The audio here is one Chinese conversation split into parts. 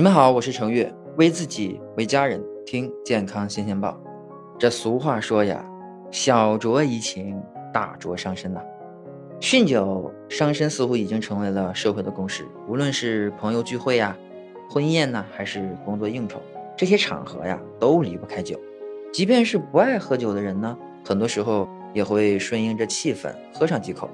你们好，我是程月，为自己为家人听健康新鲜报。这俗话说呀，小酌怡情，大酌伤身呐。酗酒伤身似乎已经成为了社会的共识，无论是朋友聚会呀、婚宴呐，还是工作应酬，这些场合呀都离不开酒。即便是不爱喝酒的人呢，很多时候也会顺应着气氛喝上几口。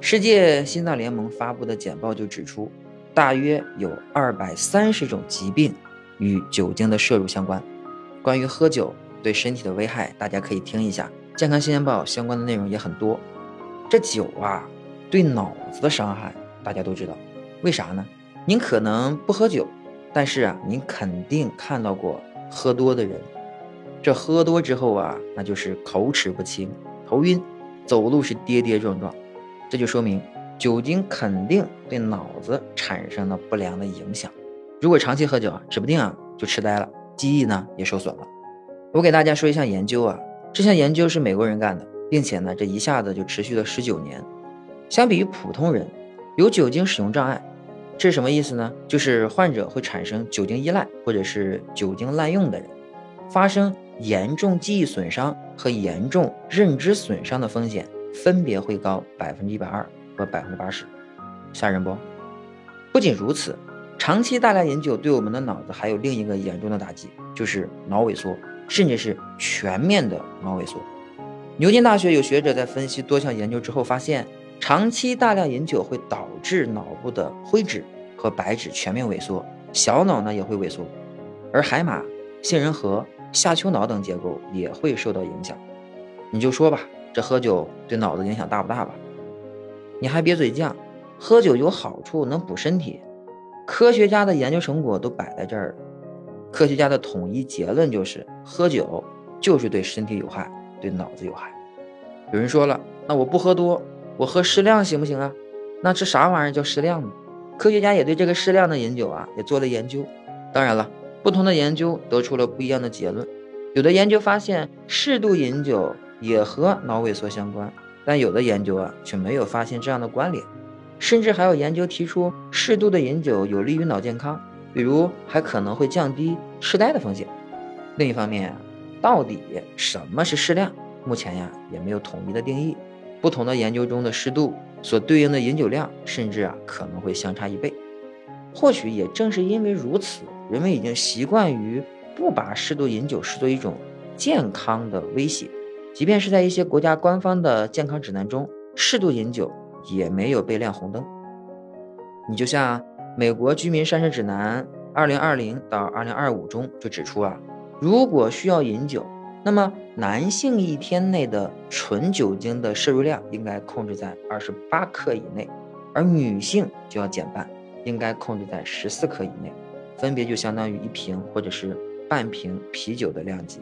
世界心脏联盟发布的简报就指出。大约有二百三十种疾病与酒精的摄入相关。关于喝酒对身体的危害，大家可以听一下《健康新鲜报》相关的内容也很多。这酒啊，对脑子的伤害大家都知道，为啥呢？您可能不喝酒，但是啊，您肯定看到过喝多的人。这喝多之后啊，那就是口齿不清、头晕，走路是跌跌撞撞，这就说明。酒精肯定对脑子产生了不良的影响，如果长期喝酒啊，指不定啊就痴呆了，记忆呢也受损了。我给大家说一项研究啊，这项研究是美国人干的，并且呢这一下子就持续了十九年。相比于普通人，有酒精使用障碍，这是什么意思呢？就是患者会产生酒精依赖或者是酒精滥用的人，发生严重记忆损伤和严重认知损伤的风险分别会高百分之一百二。和百分之八十，吓人不？不仅如此，长期大量饮酒对我们的脑子还有另一个严重的打击，就是脑萎缩，甚至是全面的脑萎缩。牛津大学有学者在分析多项研究之后发现，长期大量饮酒会导致脑部的灰质和白质全面萎缩，小脑呢也会萎缩，而海马、杏仁核、下丘脑等结构也会受到影响。你就说吧，这喝酒对脑子影响大不大吧？你还别嘴犟，喝酒有好处，能补身体。科学家的研究成果都摆在这儿了，科学家的统一结论就是，喝酒就是对身体有害，对脑子有害。有人说了，那我不喝多，我喝适量行不行啊？那这啥玩意儿叫适量呢？科学家也对这个适量的饮酒啊，也做了研究。当然了，不同的研究得出了不一样的结论。有的研究发现，适度饮酒也和脑萎缩相关。但有的研究啊，却没有发现这样的关联，甚至还有研究提出适度的饮酒有利于脑健康，比如还可能会降低痴呆的风险。另一方面，到底什么是适量？目前呀也没有统一的定义，不同的研究中的适度所对应的饮酒量，甚至啊可能会相差一倍。或许也正是因为如此，人们已经习惯于不把适度饮酒视作一种健康的威胁。即便是在一些国家官方的健康指南中，适度饮酒也没有被亮红灯。你就像美国居民膳食指南二零二零到二零二五中就指出啊，如果需要饮酒，那么男性一天内的纯酒精的摄入量应该控制在二十八克以内，而女性就要减半，应该控制在十四克以内，分别就相当于一瓶或者是半瓶啤酒的量级。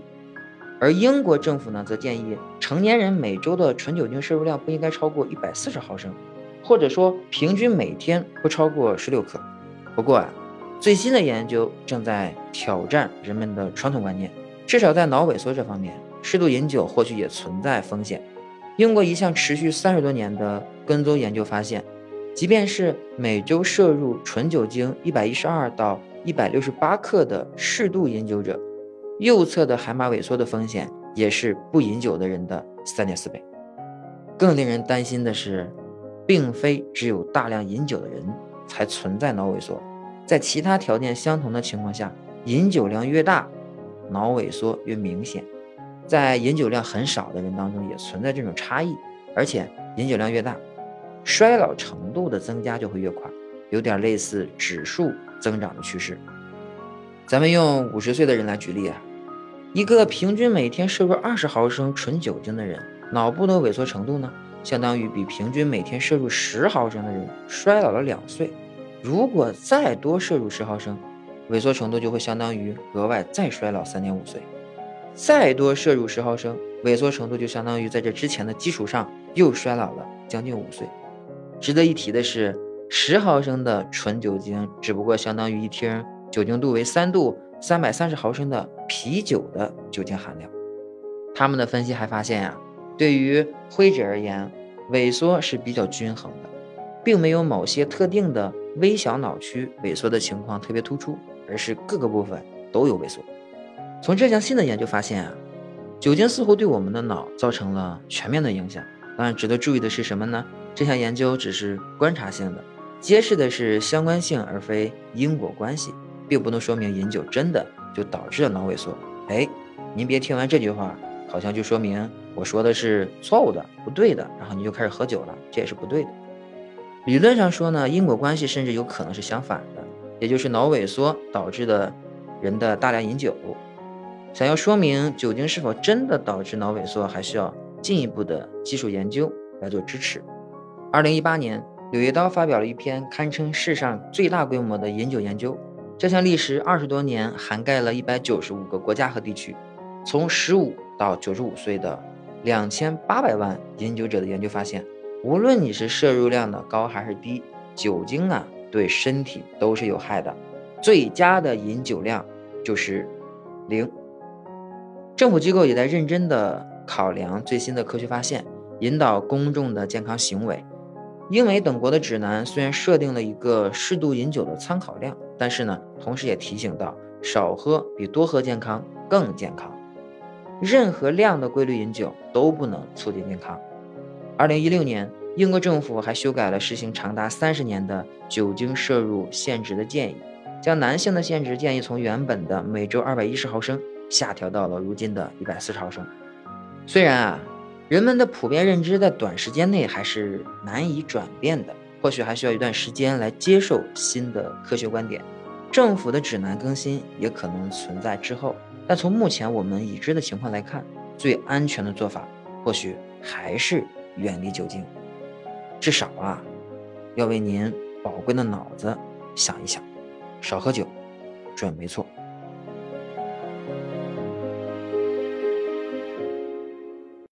而英国政府呢，则建议成年人每周的纯酒精摄入量不应该超过一百四十毫升，或者说平均每天不超过十六克。不过啊，最新的研究正在挑战人们的传统观念，至少在脑萎缩这方面，适度饮酒或许也存在风险。英国一项持续三十多年的跟踪研究发现，即便是每周摄入纯酒精一百一十二到一百六十八克的适度饮酒者。右侧的海马萎缩的风险也是不饮酒的人的三点四倍。更令人担心的是，并非只有大量饮酒的人才存在脑萎缩，在其他条件相同的情况下，饮酒量越大，脑萎缩越明显。在饮酒量很少的人当中也存在这种差异，而且饮酒量越大，衰老程度的增加就会越快，有点类似指数增长的趋势。咱们用五十岁的人来举例啊。一个平均每天摄入二十毫升纯酒精的人，脑部的萎缩程度呢，相当于比平均每天摄入十毫升的人衰老了两岁。如果再多摄入十毫升，萎缩程度就会相当于额外再衰老三点五岁。再多摄入十毫升，萎缩程度就相当于在这之前的基础上又衰老了将近五岁。值得一提的是，十毫升的纯酒精只不过相当于一听酒精度为三度。三百三十毫升的啤酒的酒精含量，他们的分析还发现呀，对于灰质而言，萎缩是比较均衡的，并没有某些特定的微小脑区萎缩的情况特别突出，而是各个部分都有萎缩。从这项新的研究发现啊，酒精似乎对我们的脑造成了全面的影响。当然，值得注意的是什么呢？这项研究只是观察性的，揭示的是相关性而非因果关系，并不能说明饮酒真的就导致了脑萎缩。哎，您别听完这句话，好像就说明我说的是错误的、不对的，然后你就开始喝酒了，这也是不对的。理论上说呢，因果关系甚至有可能是相反的，也就是脑萎缩导致的人的大量饮酒。想要说明酒精是否真的导致脑萎缩，还需要进一步的技术研究来做支持。二零一八年，柳叶刀发表了一篇堪称世上最大规模的饮酒研究。这项历时二十多年、涵盖了一百九十五个国家和地区，从十五到九十五岁的两千八百万饮酒者的研究发现。无论你是摄入量的高还是低，酒精啊对身体都是有害的。最佳的饮酒量就是零。政府机构也在认真的考量最新的科学发现，引导公众的健康行为。英美等国的指南虽然设定了一个适度饮酒的参考量，但是呢，同时也提醒到少喝比多喝健康更健康。任何量的规律饮酒都不能促进健康。二零一六年，英国政府还修改了实行长达三十年的酒精摄入限值的建议，将男性的限值建议从原本的每周二百一十毫升下调到了如今的一百四十毫升。虽然啊，人们的普遍认知在短时间内还是难以转变的，或许还需要一段时间来接受新的科学观点，政府的指南更新也可能存在滞后。但从目前我们已知的情况来看，最安全的做法或许还是。远离酒精，至少啊，要为您宝贵的脑子想一想，少喝酒，准没错。